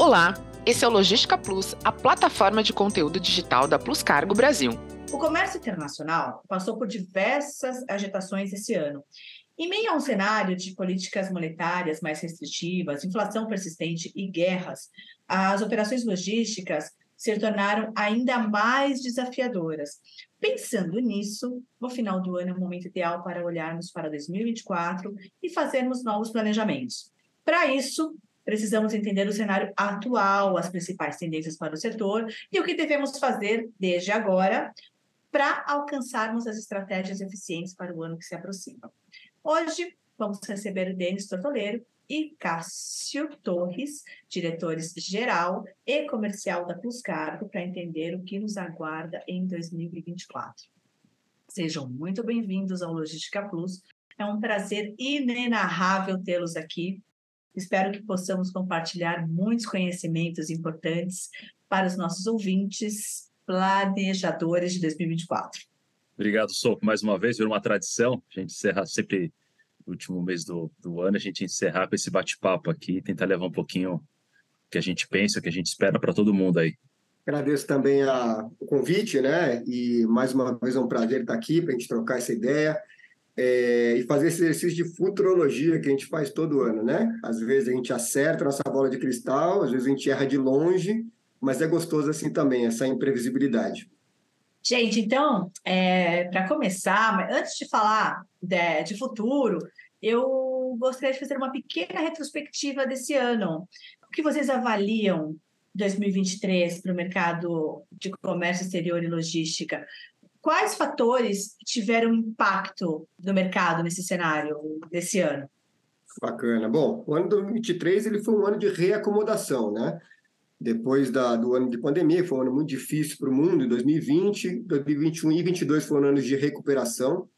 Olá, esse é o Logística Plus, a plataforma de conteúdo digital da Plus Cargo Brasil. O comércio internacional passou por diversas agitações esse ano. Em meio a um cenário de políticas monetárias mais restritivas, inflação persistente e guerras, as operações logísticas se tornaram ainda mais desafiadoras. Pensando nisso, o final do ano é o momento ideal para olharmos para 2024 e fazermos novos planejamentos. Para isso, precisamos entender o cenário atual, as principais tendências para o setor e o que devemos fazer desde agora para alcançarmos as estratégias eficientes para o ano que se aproxima. Hoje, vamos receber o Denis Tortoleiro e Cássio Torres, diretores-geral e comercial da Plus Cargo, para entender o que nos aguarda em 2024. Sejam muito bem-vindos ao Logística Plus. É um prazer inenarrável tê-los aqui Espero que possamos compartilhar muitos conhecimentos importantes para os nossos ouvintes, planejadores de 2024. Obrigado, Soco, mais uma vez, virou uma tradição, a gente encerrar sempre no último mês do, do ano, a gente encerrar com esse bate-papo aqui, tentar levar um pouquinho o que a gente pensa, o que a gente espera para todo mundo aí. Agradeço também a, o convite, né? E mais uma vez é um prazer estar aqui para a gente trocar essa ideia é, e fazer esse exercício de futurologia que a gente faz todo ano, né? Às vezes a gente acerta nossa bola de cristal, às vezes a gente erra de longe, mas é gostoso assim também, essa imprevisibilidade. Gente, então, é, para começar, antes de falar de, de futuro, eu gostaria de fazer uma pequena retrospectiva desse ano. O que vocês avaliam 2023 para o mercado de comércio exterior e logística? Quais fatores tiveram impacto no mercado nesse cenário desse ano? Bacana. Bom, o ano 2023 ele foi um ano de reacomodação, né? Depois da, do ano de pandemia, foi um ano muito difícil para o mundo. 2020, 2021 e 2022 foram anos de recuperação.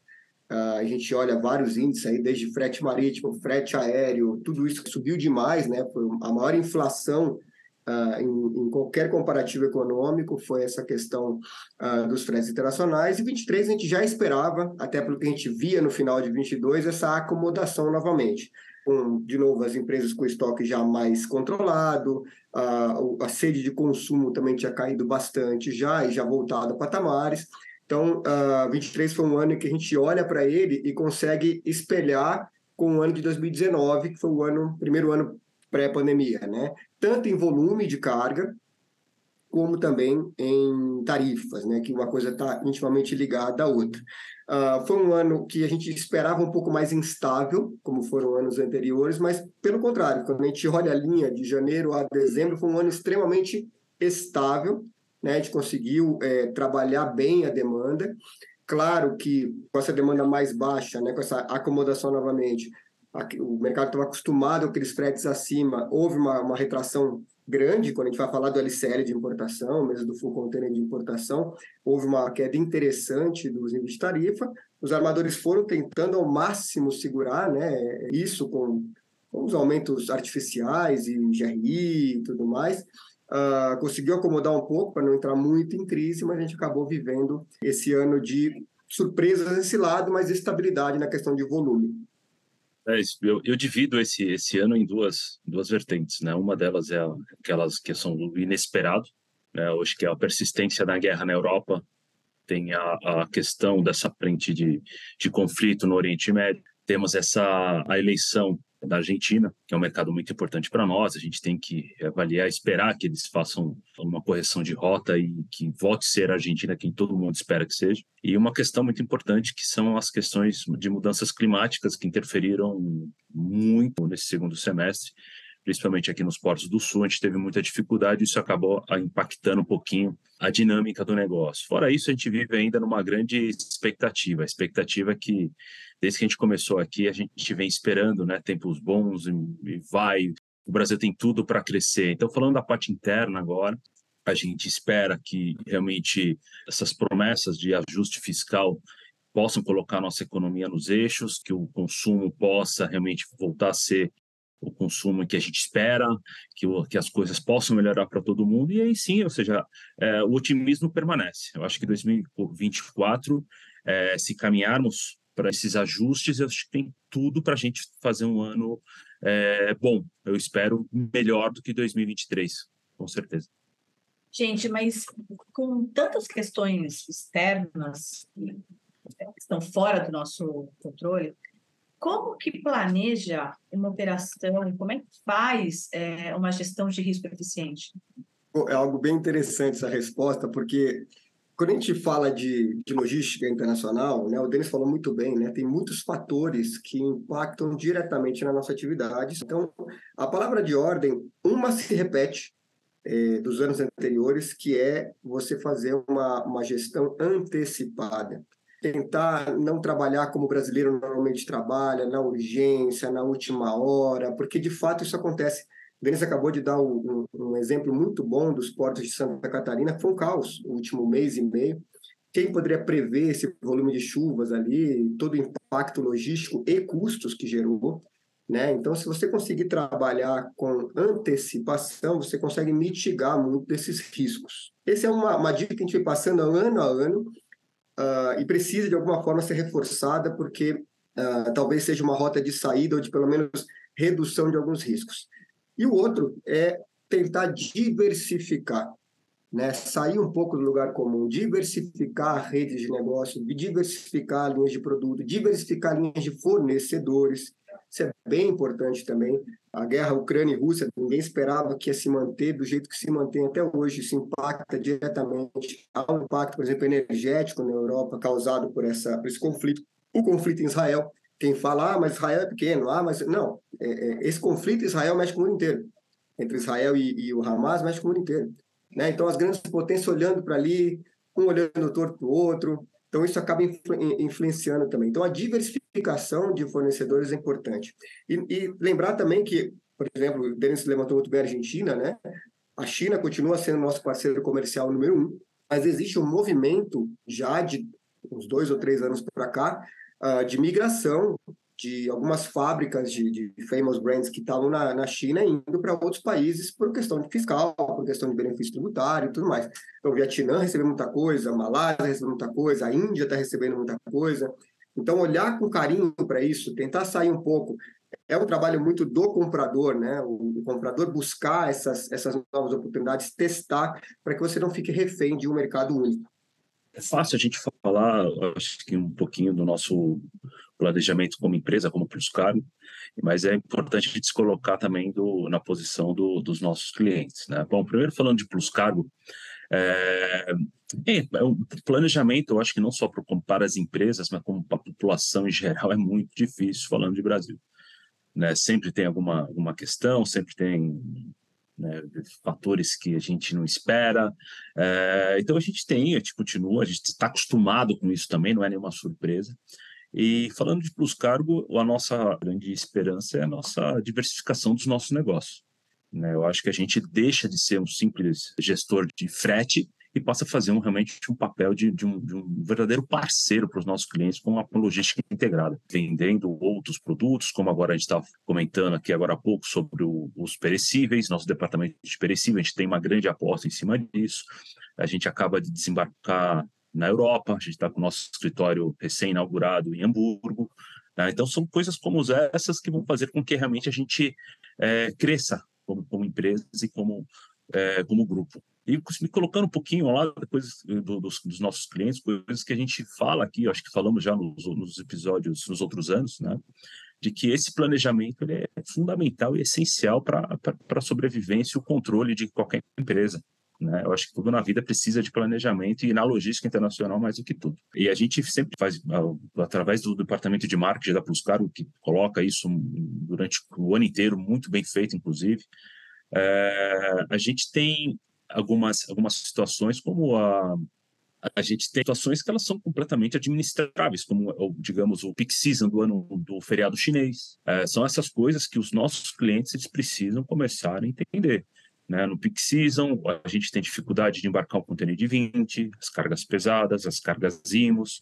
Uh, a gente olha vários índices aí, desde frete marítimo, frete aéreo, tudo isso subiu demais, né? Foi a maior inflação Uh, em, em, qualquer comparativo econômico foi essa questão uh, dos fretes internacionais, e 23 a gente já esperava, até pelo que a gente via no final de 22, essa acomodação novamente. Com, de novo, as empresas com estoque já mais controlado, uh, a sede de consumo também tinha caído bastante já, e já voltado a patamares. Então, uh, 23 foi um ano que a gente olha para ele e consegue espelhar com o ano de 2019, que foi o ano, primeiro ano pré-pandemia, né? Tanto em volume de carga, como também em tarifas, né? Que uma coisa está intimamente ligada à outra. Uh, foi um ano que a gente esperava um pouco mais instável, como foram anos anteriores, mas pelo contrário, quando a gente olha a linha de janeiro a dezembro, foi um ano extremamente estável, né? A gente conseguiu é, trabalhar bem a demanda. Claro que com essa demanda mais baixa, né, com essa acomodação novamente, o mercado estava acostumado com aqueles fretes acima, houve uma, uma retração grande, quando a gente vai falar do LCL de importação, mesmo do full container de importação, houve uma queda interessante dos níveis de tarifa, os armadores foram tentando ao máximo segurar né, isso com, com os aumentos artificiais e GRI e tudo mais, uh, conseguiu acomodar um pouco para não entrar muito em crise, mas a gente acabou vivendo esse ano de surpresas nesse lado, mas estabilidade na questão de volume. É. Eu, eu, divido esse, esse ano em duas, duas vertentes. Né? Uma delas é aquelas que são do inesperado, né? hoje que é a persistência da guerra na Europa, tem a, a questão dessa frente de, de conflito no Oriente Médio, temos essa a eleição da Argentina, que é um mercado muito importante para nós. A gente tem que avaliar, esperar que eles façam uma correção de rota e que volte a ser a Argentina quem todo mundo espera que seja. E uma questão muito importante que são as questões de mudanças climáticas que interferiram muito nesse segundo semestre principalmente aqui nos portos do sul, a gente teve muita dificuldade e isso acabou impactando um pouquinho a dinâmica do negócio. Fora isso, a gente vive ainda numa grande expectativa. A expectativa é que, desde que a gente começou aqui, a gente vem esperando né, tempos bons e vai. O Brasil tem tudo para crescer. Então, falando da parte interna agora, a gente espera que realmente essas promessas de ajuste fiscal possam colocar nossa economia nos eixos, que o consumo possa realmente voltar a ser o consumo que a gente espera, que, o, que as coisas possam melhorar para todo mundo, e aí sim, ou seja, é, o otimismo permanece. Eu acho que 2024, é, se caminharmos para esses ajustes. Eu acho que tem tudo para a gente fazer um ano é, bom. Eu espero melhor do que 2023, com certeza. Gente, mas com tantas questões externas que estão fora do nosso controle, como que planeja uma operação? Como é que faz é, uma gestão de risco eficiente? É algo bem interessante essa resposta, porque quando a gente fala de, de logística internacional, né, o Denis falou muito bem, né, tem muitos fatores que impactam diretamente na nossa atividade. Então, a palavra de ordem, uma se repete é, dos anos anteriores, que é você fazer uma, uma gestão antecipada tentar não trabalhar como o brasileiro normalmente trabalha, na urgência, na última hora, porque de fato isso acontece. Denis acabou de dar um, um, exemplo muito bom dos portos de Santa Catarina, foi um caos o último mês e meio. Quem poderia prever esse volume de chuvas ali, todo o impacto logístico e custos que gerou? Né? Então, se você conseguir trabalhar com antecipação, você consegue mitigar muito desses riscos. Essa é uma, uma dica que a gente vai passando ano a ano uh, e precisa de alguma forma ser reforçada, porque uh, talvez seja uma rota de saída ou de pelo menos redução de alguns riscos. E o outro é tentar diversificar, né? sair um pouco do lugar comum, diversificar redes de negócio, diversificar linhas de produto, diversificar linhas de fornecedores. Isso é bem importante também. A guerra Ucrânia e Rússia, ninguém esperava que ia se manter do jeito que se mantém até hoje. Isso impacta diretamente. Há um impacto, por exemplo, energético na Europa causado por, essa, por esse conflito. O conflito em Israel, quem fala, ah, mas Israel é pequeno, ah, mas. Não, é, é, esse conflito Israel mexe com o mundo inteiro. Entre Israel e, e o Hamas mexe com o mundo inteiro. Né? Então, as grandes potências olhando para ali, um olhando torto para o outro, então, isso acaba influ influenciando também. Então, a diversificação de fornecedores é importante. E, e lembrar também que, por exemplo, o Denis levantou muito bem a Argentina, né? A China continua sendo nosso parceiro comercial número um, mas existe um movimento já de uns dois ou três anos para cá uh, de migração de algumas fábricas de, de famous brands que estavam na, na China indo para outros países por questão de fiscal, por questão de benefício tributário e tudo mais. Então, o Vietnã recebeu muita coisa, a Malásia recebeu muita coisa, a Índia está recebendo muita coisa. Então, olhar com carinho para isso, tentar sair um pouco. É um trabalho muito do comprador, né? O, o comprador buscar essas, essas novas oportunidades, testar, para que você não fique refém de um mercado único. É fácil a gente falar, acho que um pouquinho do nosso planejamento como empresa, como Pluscargo, mas é importante a gente se colocar também do, na posição do, dos nossos clientes. Né? Bom, primeiro falando de Pluscargo, é, é, é, o planejamento, eu acho que não só para as empresas, mas como para a população em geral, é muito difícil falando de Brasil. Né? Sempre tem alguma, alguma questão, sempre tem né, fatores que a gente não espera. É, então a gente tem, a gente continua, a gente está acostumado com isso também, não é nenhuma surpresa. E falando de Plus Cargo, a nossa grande esperança é a nossa diversificação dos nossos negócios. Né? Eu acho que a gente deixa de ser um simples gestor de frete e passa a fazer um, realmente um papel de, de, um, de um, verdadeiro parceiro para os nossos clientes com uma logística integrada, vendendo outros produtos, como agora a gente está comentando aqui agora há pouco sobre o, os perecíveis, nosso departamento de perecíveis, a gente tem uma grande aposta em cima disso, a gente acaba de desembarcar na Europa, a gente está com o nosso escritório recém-inaugurado em Hamburgo. Né? Então, são coisas como essas que vão fazer com que realmente a gente é, cresça como, como, empresa e como, é, como grupo. E me colocando um pouquinho lá coisas do, dos, dos, nossos clientes, coisas que a gente fala aqui, acho que falamos já nos, nos episódios nos outros anos, né? de que esse planejamento é fundamental e essencial para a sobrevivência e o controle de qualquer empresa. Né? Eu acho que tudo na vida precisa de planejamento e na logística internacional mais do que tudo. E a gente sempre faz, através do departamento de marketing da Pluscaro, que coloca isso durante o ano inteiro, muito bem feito, inclusive, é, a gente tem algumas, algumas situações como a, a gente tem situações que elas são completamente administráveis, como, digamos, o peak season do ano do feriado chinês. É, são essas coisas que os nossos clientes eles precisam começar a entender. Né? No peak season, a gente tem dificuldade de embarcar um container de 20, as cargas pesadas, as cargas IMOS.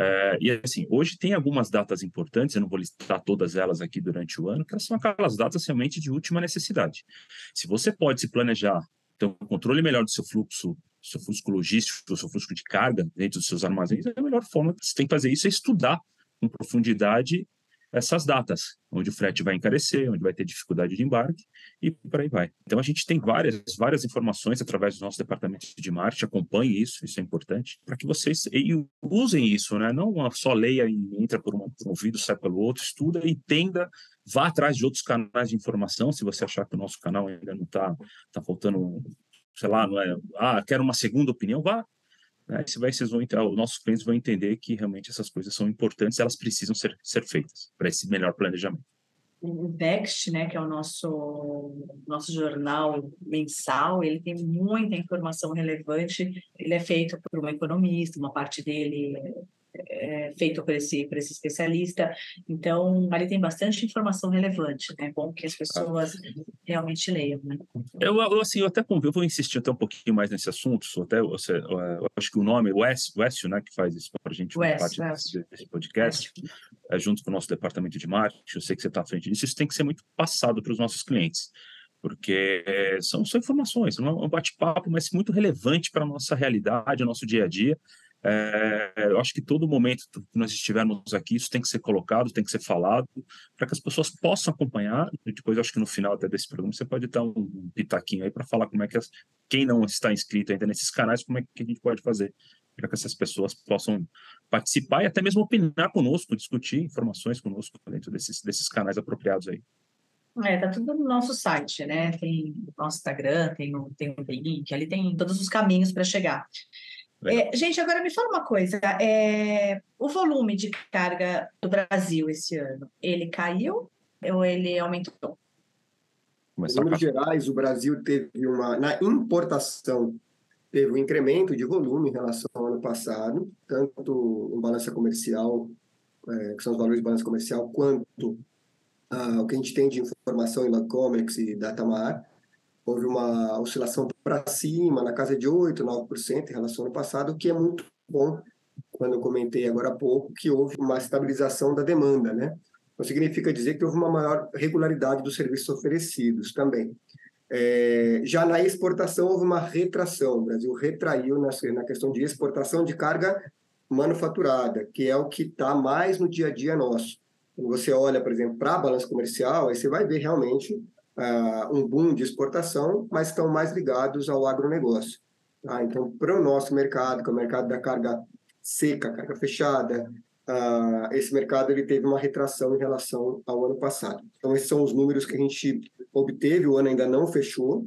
É, e assim, hoje tem algumas datas importantes, eu não vou listar todas elas aqui durante o ano, que são aquelas datas realmente de última necessidade. Se você pode se planejar, ter um controle melhor do seu fluxo, seu fluxo logístico, do seu fluxo de carga dentro dos seus armazéns, a melhor forma que você tem que fazer isso é estudar com profundidade essas datas, onde o frete vai encarecer, onde vai ter dificuldade de embarque e por aí vai. Então a gente tem várias, várias informações através do nosso departamento de marketing, acompanhe isso, isso é importante, para que vocês usem isso, né? Não só leia e entra por, um, por um ouvido, sai pelo outro, estuda, entenda, vá atrás de outros canais de informação, se você achar que o nosso canal ainda não está tá faltando, sei lá, não é, ah, quero uma segunda opinião, vá, né? Você vai, vocês vão, os nossos clientes vão entender que realmente essas coisas são importantes, elas precisam ser, ser feitas para esse melhor planejamento. O Next, né, que é o nosso nosso jornal mensal, ele tem muita informação relevante. Ele é feito por um economista, uma parte dele é, feito por esse, por esse especialista. Então, ali tem bastante informação relevante, né? É bom que as pessoas realmente leiam, né? Eu, eu assim, eu até eu vou insistir até um pouquinho mais nesse assunto, até você, eu acho que o nome, o Écio, né, que faz isso para a gente, parte desse podcast, é, junto com o nosso departamento de marketing, eu sei que você está à frente disso, isso tem que ser muito passado para os nossos clientes porque são só informações, não é um bate-papo, mas muito relevante para a nossa realidade, o nosso dia a dia, é, eu acho que todo momento que nós estivermos aqui, isso tem que ser colocado, tem que ser falado, para que as pessoas possam acompanhar. E depois, acho que no final até desse programa, você pode dar um pitaquinho aí para falar como é que as, quem não está inscrito ainda nesses canais, como é que a gente pode fazer para que essas pessoas possam participar e até mesmo opinar conosco, discutir informações conosco dentro desses, desses canais apropriados aí. É, tá tudo no nosso site, né? Tem o nosso Instagram, tem o, tem o link, ali tem todos os caminhos para chegar. É, gente, agora me fala uma coisa. É, o volume de carga do Brasil esse ano, ele caiu ou ele aumentou? Em números gerais, o Brasil teve uma... Na importação, teve um incremento de volume em relação ao ano passado, tanto em balança comercial, é, que são os valores de balança comercial, quanto ah, o que a gente tem de informação em Lacomex e Datamar houve uma oscilação para cima, na casa de 8%, 9% em relação ao ano passado, o que é muito bom, quando eu comentei agora há pouco, que houve uma estabilização da demanda, né? Não significa dizer que houve uma maior regularidade dos serviços oferecidos também. É, já na exportação houve uma retração, o Brasil retraiu na questão de exportação de carga manufaturada, que é o que está mais no dia a dia nosso. Quando você olha, por exemplo, para a balança comercial, aí você vai ver realmente uh, um boom de exportação, mas estão mais ligados ao agronegócio. Tá? Então, para o nosso mercado, que é o mercado da carga seca, carga fechada, uh, esse mercado ele teve uma retração em relação ao ano passado. Então, esses são os números que a gente obteve, o ano ainda não fechou.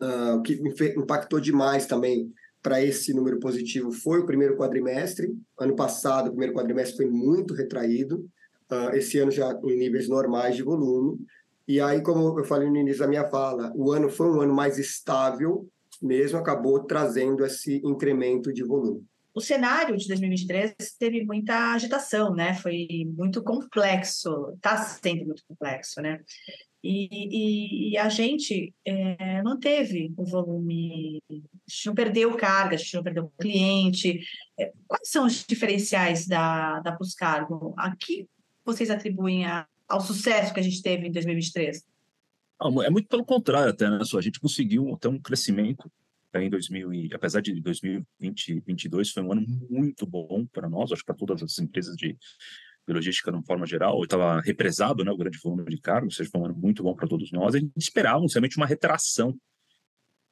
Uh, o que impactou demais também para esse número positivo foi o primeiro quadrimestre. Ano passado, o primeiro quadrimestre foi muito retraído. Uh, esse ano já em níveis normais de volume. E aí, como eu falei no início da minha fala, o ano foi um ano mais estável, mesmo acabou trazendo esse incremento de volume. O cenário de 2023 teve muita agitação, né? Foi muito complexo, está sendo muito complexo, né? E, e, e a gente é, não teve o volume, a gente não perdeu carga, a gente não perdeu cliente. É, quais são os diferenciais da, da Puscargo? A que vocês atribuem a, ao sucesso que a gente teve em 2023? é muito pelo contrário até, né? A gente conseguiu ter um crescimento em 2000 e, apesar de 2020 2022 foi um ano muito bom para nós, acho que para todas as empresas de, de logística de uma forma geral, estava represado, né, o grande volume de carga, ou seja, foi um ano muito bom para todos nós. A gente esperava, realmente, uma retração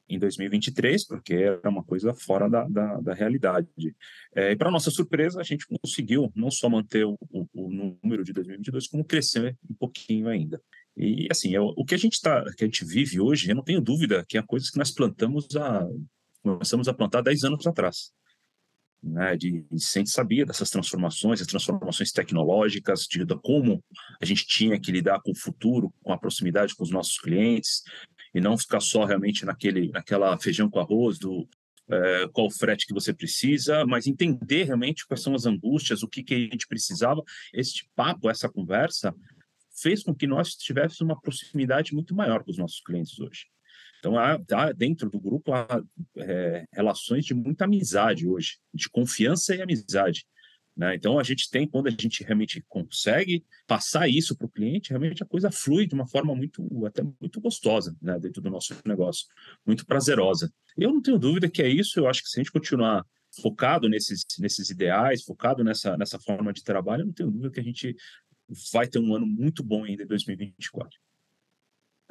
em 2023, porque era uma coisa fora da, da, da realidade. É, e, para nossa surpresa, a gente conseguiu não só manter o, o, o, número de 2022, como crescer um pouquinho ainda. E, assim, eu, o que a gente tá, que a gente vive hoje, eu não tenho dúvida que é coisas que nós plantamos a, começamos a plantar 10 anos atrás. Né, de, de a gente sabia dessas transformações, as transformações tecnológicas, de, de como a gente tinha que lidar com o futuro, com a proximidade com os nossos clientes, e não ficar só realmente naquele, naquela feijão com arroz do é, qual frete que você precisa, mas entender realmente quais são as angústias, o que, que a gente precisava. Este papo, essa conversa, fez com que nós tivéssemos uma proximidade muito maior com os nossos clientes hoje. Então, há, há dentro do grupo há é, relações de muita amizade hoje, de confiança e amizade. Né? Então, a gente tem, quando a gente realmente consegue passar isso para o cliente, realmente a coisa flui de uma forma muito, até muito gostosa né? dentro do nosso negócio, muito prazerosa. Eu não tenho dúvida que é isso, eu acho que se a gente continuar focado nesses, nesses ideais, focado nessa, nessa forma de trabalho, eu não tenho dúvida que a gente vai ter um ano muito bom ainda em 2024.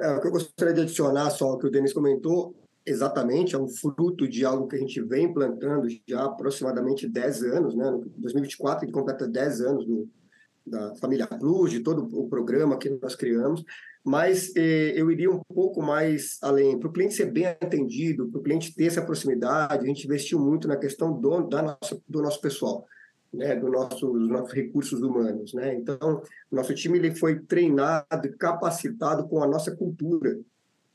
É, o que eu gostaria de adicionar só o que o Denis comentou, exatamente, é um fruto de algo que a gente vem plantando já há aproximadamente 10 anos, né? Em 2024 ele completa 10 anos do, da família Plus, de todo o programa que nós criamos, mas eh, eu iria um pouco mais além, para o cliente ser bem atendido, para o cliente ter essa proximidade, a gente investiu muito na questão do, da nossa, do nosso pessoal, né, do nosso, dos nossos recursos humanos. Né? Então, nosso time ele foi treinado, capacitado com a nossa cultura,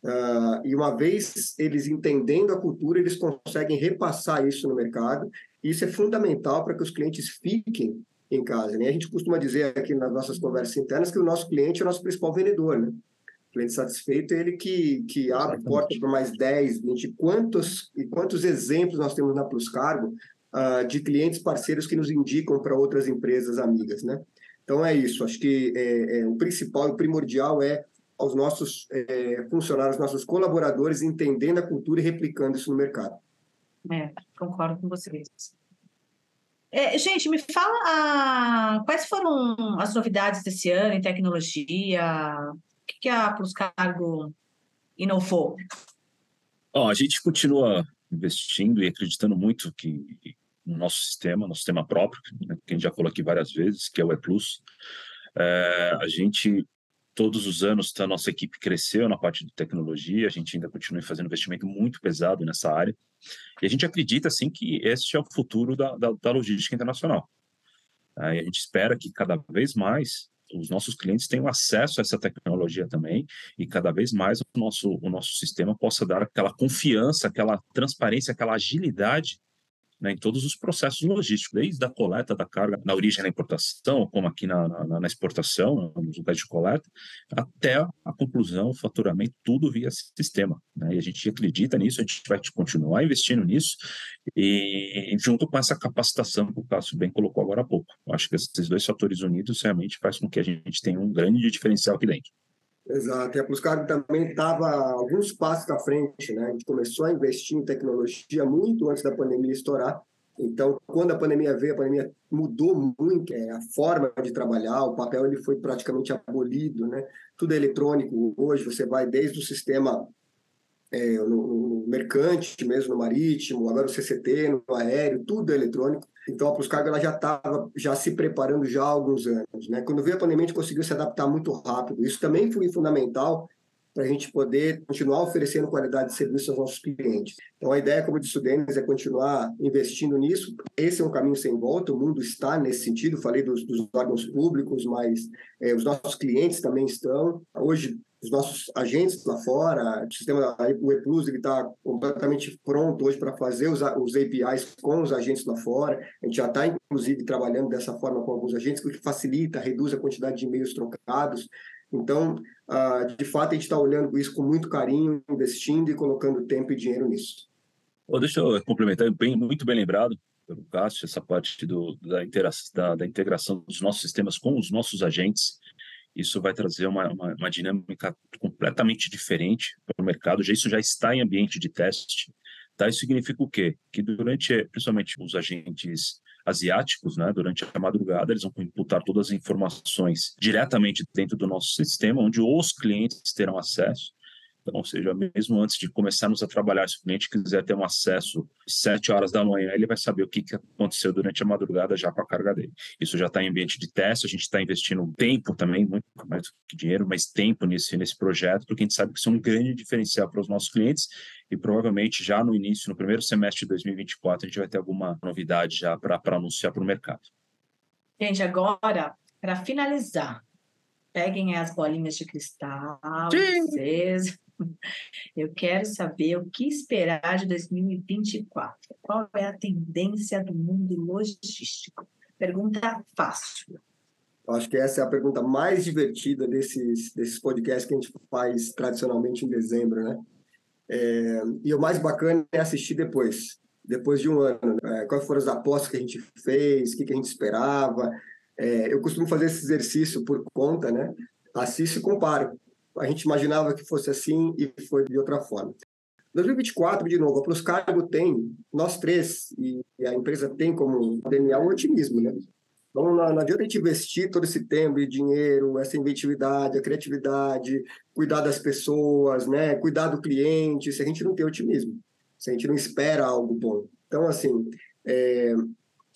Uh, e uma vez eles entendendo a cultura, eles conseguem repassar isso no mercado. E isso é fundamental para que os clientes fiquem em casa. Né? A gente costuma dizer aqui nas nossas conversas internas que o nosso cliente é o nosso principal vendedor. Né? O cliente satisfeito é ele que, que abre porta para mais 10, 20. Quantos, e quantos exemplos nós temos na Plus Cargo uh, de clientes parceiros que nos indicam para outras empresas amigas. Né? Então é isso. Acho que é, é, o principal e primordial é aos nossos é, funcionários, nossos colaboradores, entendendo a cultura e replicando isso no mercado. É, concordo com vocês. É, gente, me fala ah, quais foram as novidades desse ano em tecnologia? O que, que a Plus Cargo inovou? Bom, a gente continua investindo e acreditando muito que no nosso sistema, no sistema próprio, né, que a gente já falou aqui várias vezes, que é o E-Plus, é, a gente todos os anos a nossa equipe cresceu na parte de tecnologia, a gente ainda continua fazendo investimento muito pesado nessa área, e a gente acredita, assim, que esse é o futuro da, da, da logística internacional. Aí a gente espera que cada vez mais os nossos clientes tenham acesso a essa tecnologia também e cada vez mais o nosso, o nosso sistema possa dar aquela confiança, aquela transparência, aquela agilidade né, em todos os processos logísticos, desde a coleta da carga na origem da importação, como aqui na, na, na exportação, nos lugares de coleta, até a conclusão, o faturamento, tudo via sistema. Né? E a gente acredita nisso, a gente vai continuar investindo nisso, e junto com essa capacitação que o Cássio bem colocou agora há pouco. Eu acho que esses dois fatores unidos realmente faz com que a gente tenha um grande diferencial aqui dentro. Exato, e a Pluscargo também estava alguns passos à frente, né? A gente começou a investir em tecnologia muito antes da pandemia estourar. Então, quando a pandemia veio, a pandemia mudou muito é, a forma de trabalhar, o papel ele foi praticamente abolido, né? Tudo é eletrônico hoje, você vai desde o sistema é, no, no, mercante mesmo, no marítimo, agora o CCT, no aéreo, tudo é eletrônico. Então a Pluscargo ela já estava já se preparando já há alguns anos, né? Quando veio a pandemia, a gente conseguiu se adaptar muito rápido. Isso também foi fundamental para a gente poder continuar oferecendo qualidade de serviço aos nossos clientes. Então, a ideia, como disse o Denis, é continuar investindo nisso. Esse é um caminho sem volta, o mundo está nesse sentido. Falei dos, dos órgãos públicos, mas é, os nossos clientes também estão. Hoje, os nossos agentes lá fora, o sistema ePlus está completamente pronto hoje para fazer os, os APIs com os agentes lá fora. A gente já está, inclusive, trabalhando dessa forma com alguns agentes, o que facilita, reduz a quantidade de e-mails trocados. Então, de fato, a gente está olhando isso com muito carinho, investindo e colocando tempo e dinheiro nisso. Oh, deixa eu complementar, bem, muito bem lembrado pelo Cássio, essa parte do, da, da, da integração dos nossos sistemas com os nossos agentes isso vai trazer uma, uma, uma dinâmica completamente diferente para o mercado. Já, isso já está em ambiente de teste. Tá? Isso significa o quê? Que durante, principalmente os agentes asiáticos, né, durante a madrugada, eles vão imputar todas as informações diretamente dentro do nosso sistema, onde os clientes terão acesso então, ou seja, mesmo antes de começarmos a trabalhar, se o cliente quiser ter um acesso às 7 horas da manhã, ele vai saber o que, que aconteceu durante a madrugada já com a carga dele. Isso já está em ambiente de teste, a gente está investindo tempo também, muito mais do que dinheiro, mas tempo nesse, nesse projeto, porque a gente sabe que isso é um grande diferencial para os nossos clientes e provavelmente já no início, no primeiro semestre de 2024, a gente vai ter alguma novidade já para anunciar para o mercado. Gente, agora, para finalizar, peguem as bolinhas de cristal, vocês, eu quero saber o que esperar de 2024. Qual é a tendência do mundo logístico? Pergunta fácil. Acho que essa é a pergunta mais divertida desses, desses podcasts que a gente faz tradicionalmente em dezembro, né? É, e o mais bacana é assistir depois, depois de um ano. Né? Quais foram as apostas que a gente fez, o que, que a gente esperava. É, eu costumo fazer esse exercício por conta, né? Assisto e comparo a gente imaginava que fosse assim e foi de outra forma. 2024, de novo, a Plus Cargo tem, nós três, e a empresa tem como DNA o otimismo, né? Então, não, não adianta a gente investir todo esse tempo e dinheiro, essa inventividade, a criatividade, cuidar das pessoas, né? cuidar do cliente, se a gente não tem otimismo, se a gente não espera algo bom. Então, assim, é,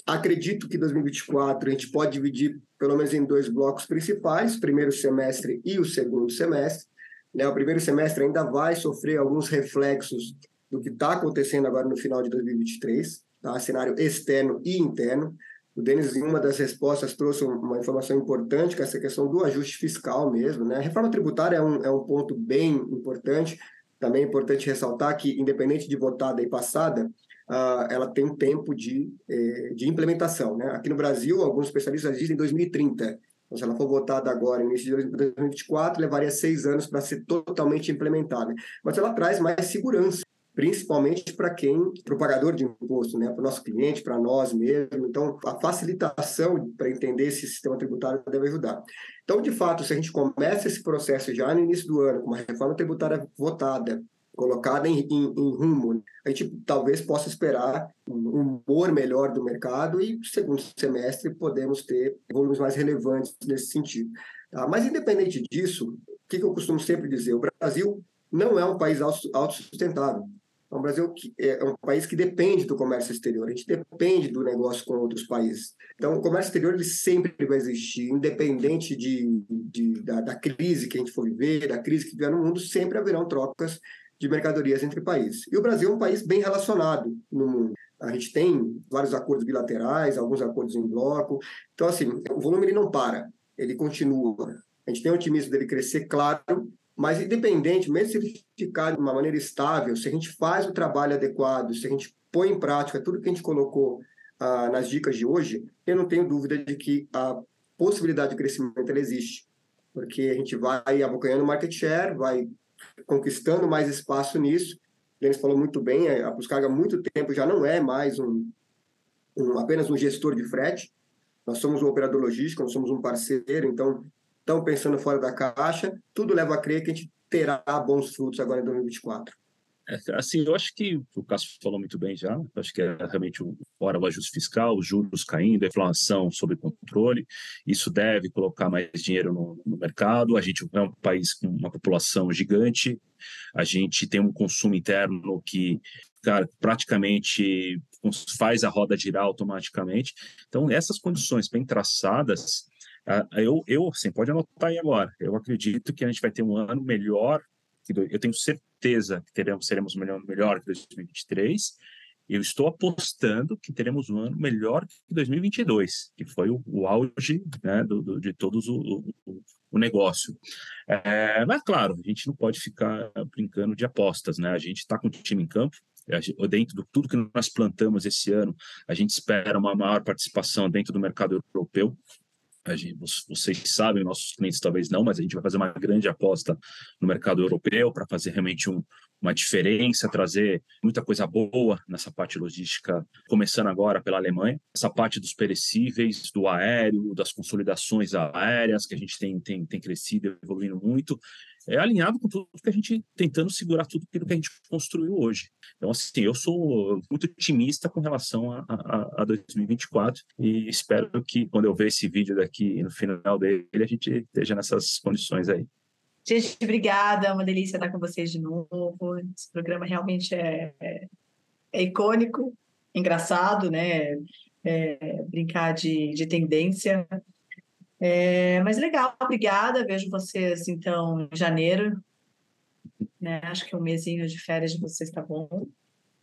acredito que 2024 a gente pode dividir pelo menos em dois blocos principais, primeiro semestre e o segundo semestre. Né? O primeiro semestre ainda vai sofrer alguns reflexos do que está acontecendo agora no final de 2023, tá? cenário externo e interno. O Denis, em uma das respostas, trouxe uma informação importante, que é essa questão do ajuste fiscal mesmo. Né? A reforma tributária é um, é um ponto bem importante. Também é importante ressaltar que, independente de votada e passada, uh, ela tem um tempo de, eh, de implementação. Né? Aqui no Brasil, alguns especialistas dizem 2030. Então, se ela for votada agora, no início de 2024, levaria seis anos para ser totalmente implementada. Mas ela traz mais segurança principalmente para quem, para o pagador de imposto, né? para o nosso cliente, para nós mesmos. Então, a facilitação para entender esse sistema tributário deve ajudar. Então, de fato, se a gente começa esse processo já no início do ano, com uma reforma tributária votada, colocada em, em, em rumo, a gente talvez possa esperar um humor melhor do mercado e, segundo semestre, podemos ter volumes mais relevantes nesse sentido. Tá? Mas, independente disso, o que, eu costumo sempre dizer? O Brasil não é um país autossustentável. O Brasil é um país que depende do comércio exterior, a gente depende do negócio com outros países. Então, o comércio exterior ele sempre vai existir, independente de, de da, da, crise que a gente for viver, da crise que vier no mundo, sempre haverão trocas de mercadorias entre países. E o Brasil é um país bem relacionado no mundo. A gente tem vários acordos bilaterais, alguns acordos em bloco. Então, assim, o volume ele não para, ele continua. A gente tem otimismo dele crescer, claro, mas, independente, mesmo se ele ficar de uma maneira estável, se a gente faz o trabalho adequado, se a gente põe em prática tudo que a gente colocou ah, nas dicas de hoje, eu não tenho dúvida de que a possibilidade de crescimento existe. Porque a gente vai abocanhando market share, vai conquistando mais espaço nisso. O Denis falou muito bem, a Puscarga há muito tempo já não é mais um, um, apenas um gestor de frete, nós somos um operador logístico, nós somos um parceiro, então estão pensando fora da caixa, tudo leva a crer que a gente terá bons frutos agora em 2024. É, assim, eu acho que o Cássio falou muito bem já. Acho que é realmente fora o ajuste fiscal, os juros caindo, a inflação sob controle. Isso deve colocar mais dinheiro no, no, mercado. A gente é um país com uma população gigante. A gente tem um consumo interno que, cara, praticamente faz a roda girar automaticamente. Então, essas condições bem traçadas eu, eu assim, pode anotar aí agora. Eu acredito que a gente vai ter um ano melhor. Eu tenho certeza que teremos, seremos melhor, melhor que 2023. Eu estou apostando que teremos um ano melhor que 2022, que foi o, o auge né, do, do, de todos o, o, o negócio. É, mas, claro, a gente não pode ficar brincando de apostas. Né? A gente está com o time em campo, dentro de tudo que nós plantamos esse ano, a gente espera uma maior participação dentro do mercado europeu gente, vocês sabem, nossos clientes talvez não, mas a gente vai fazer uma grande aposta no mercado europeu para fazer realmente um, uma diferença, trazer muita coisa boa nessa parte logística, começando agora pela Alemanha. Essa parte dos perecíveis, do aéreo, das consolidações aéreas, que a gente tem, tem, tem crescido, evoluindo muito, é alinhado com tudo que a gente tentando segurar tudo aquilo que a gente construiu hoje. Então, assim, eu sou muito otimista com relação a, a, a 2024 e espero que quando eu ver esse vídeo daqui no final dele, a gente esteja nessas condições aí. Gente, obrigada, é uma delícia estar com vocês de novo. Esse programa realmente é, é, é icônico, engraçado, né? É, brincar de, de tendência. É, mas legal, obrigada. Vejo vocês então em janeiro. Né? Acho que um mesinho de férias de vocês está bom.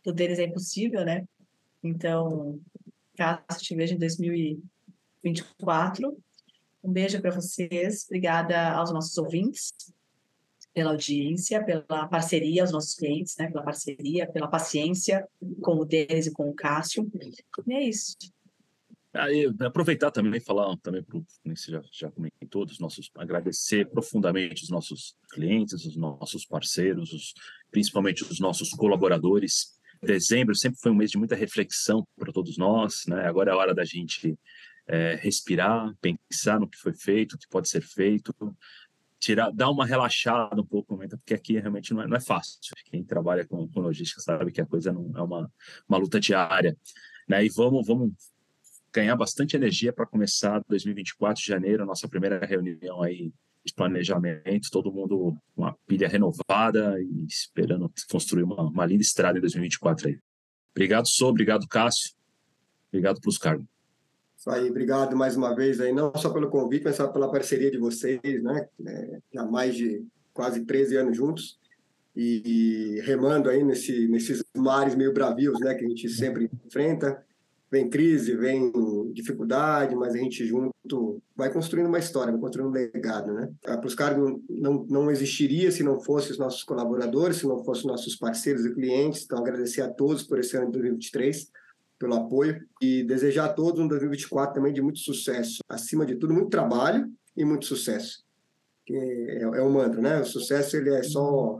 Do deles é impossível, né? Então, caso te veja em 2024. Um beijo para vocês. Obrigada aos nossos ouvintes pela audiência, pela parceria aos nossos clientes, né? Pela parceria, pela paciência com o Denis e com o Cássio. E é isso. Aí, aproveitar também falar também para você já, já comentou nossos agradecer profundamente os nossos clientes, os nossos parceiros, os, principalmente os nossos colaboradores. Dezembro sempre foi um mês de muita reflexão para todos nós, né? Agora é a hora da gente é, respirar, pensar no que foi feito, o que pode ser feito, tirar, dar uma relaxada um pouco, porque aqui realmente não é, não é fácil. Quem trabalha com, com logística sabe que a coisa não é uma, uma luta diária. Né? E vamos, vamos ganhar bastante energia para começar 2024 de janeiro, nossa primeira reunião aí de planejamento, todo mundo com uma pilha renovada e esperando construir uma, uma linda estrada em 2024 aí. Obrigado, Sou, obrigado, Cássio. Obrigado pelos cargos. Isso aí, obrigado mais uma vez aí, não só pelo convite, mas pela parceria de vocês, né? É, já mais de quase 13 anos juntos e, e remando aí nesse, nesses mares meio bravios, né? Que a gente sempre enfrenta. Vem crise, vem dificuldade, mas a gente junto vai construindo uma história, vai construindo um legado, né? A Pluscargo não, não existiria se não fossem os nossos colaboradores, se não fossem nossos parceiros e clientes. Então, agradecer a todos por esse ano de 2023 pelo apoio e desejar a todos um 2024 também de muito sucesso. Acima de tudo, muito trabalho e muito sucesso. Que é, é o mantra, né? O sucesso ele é só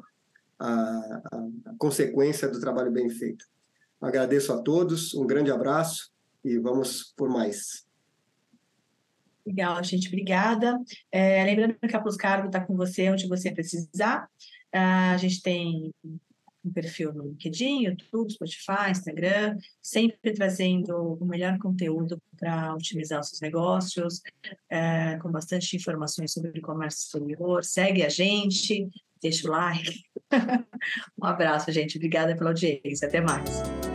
a, a consequência do trabalho bem feito. Agradeço a todos, um grande abraço e vamos por mais. Legal, gente, obrigada. É, lembrando que a Plus Cargo está com você onde você precisar. Uh, a gente tem um perfil no LinkedIn, YouTube, Spotify, Instagram, sempre trazendo o melhor conteúdo para otimizar os seus negócios, é, com bastante informações sobre comércio exterior. Segue a gente, deixa o like. um abraço, gente. Obrigada pela audiência. Até mais.